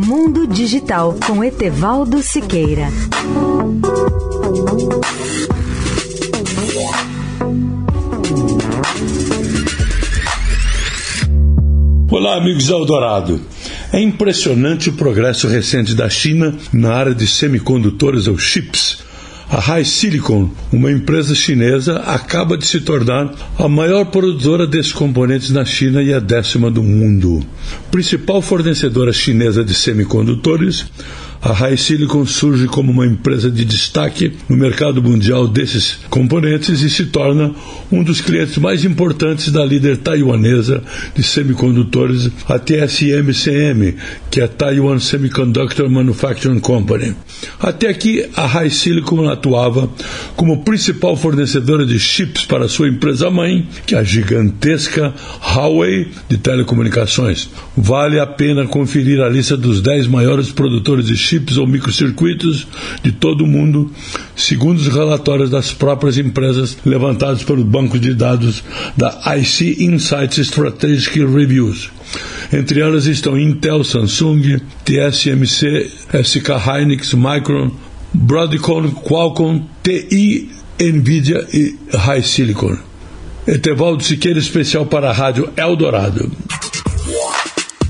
Mundo Digital com Etevaldo Siqueira. Olá, amigos Eldorado. É impressionante o progresso recente da China na área de semicondutores ou chips a High Silicon, uma empresa chinesa, acaba de se tornar a maior produtora desses componentes na China e a décima do mundo. Principal fornecedora chinesa de semicondutores, a High Silicon surge como uma empresa de destaque no mercado mundial desses componentes e se torna um dos clientes mais importantes da líder taiwanesa de semicondutores, a TSMCM, que é a Taiwan Semiconductor Manufacturing Company. Até aqui, a High Silicon atuava como principal fornecedora de chips para sua empresa mãe, que é a gigantesca Huawei de telecomunicações. Vale a pena conferir a lista dos 10 maiores produtores de chips ou microcircuitos de todo o mundo, segundo os relatórios das próprias empresas levantados pelo banco de dados da IC Insights Strategic Reviews. Entre elas estão Intel, Samsung, TSMC, SK Hynix, Micron, Broadcom, Qualcomm, TI, Nvidia e High Silicon. Etevaldo Siqueira, especial para a Rádio Eldorado.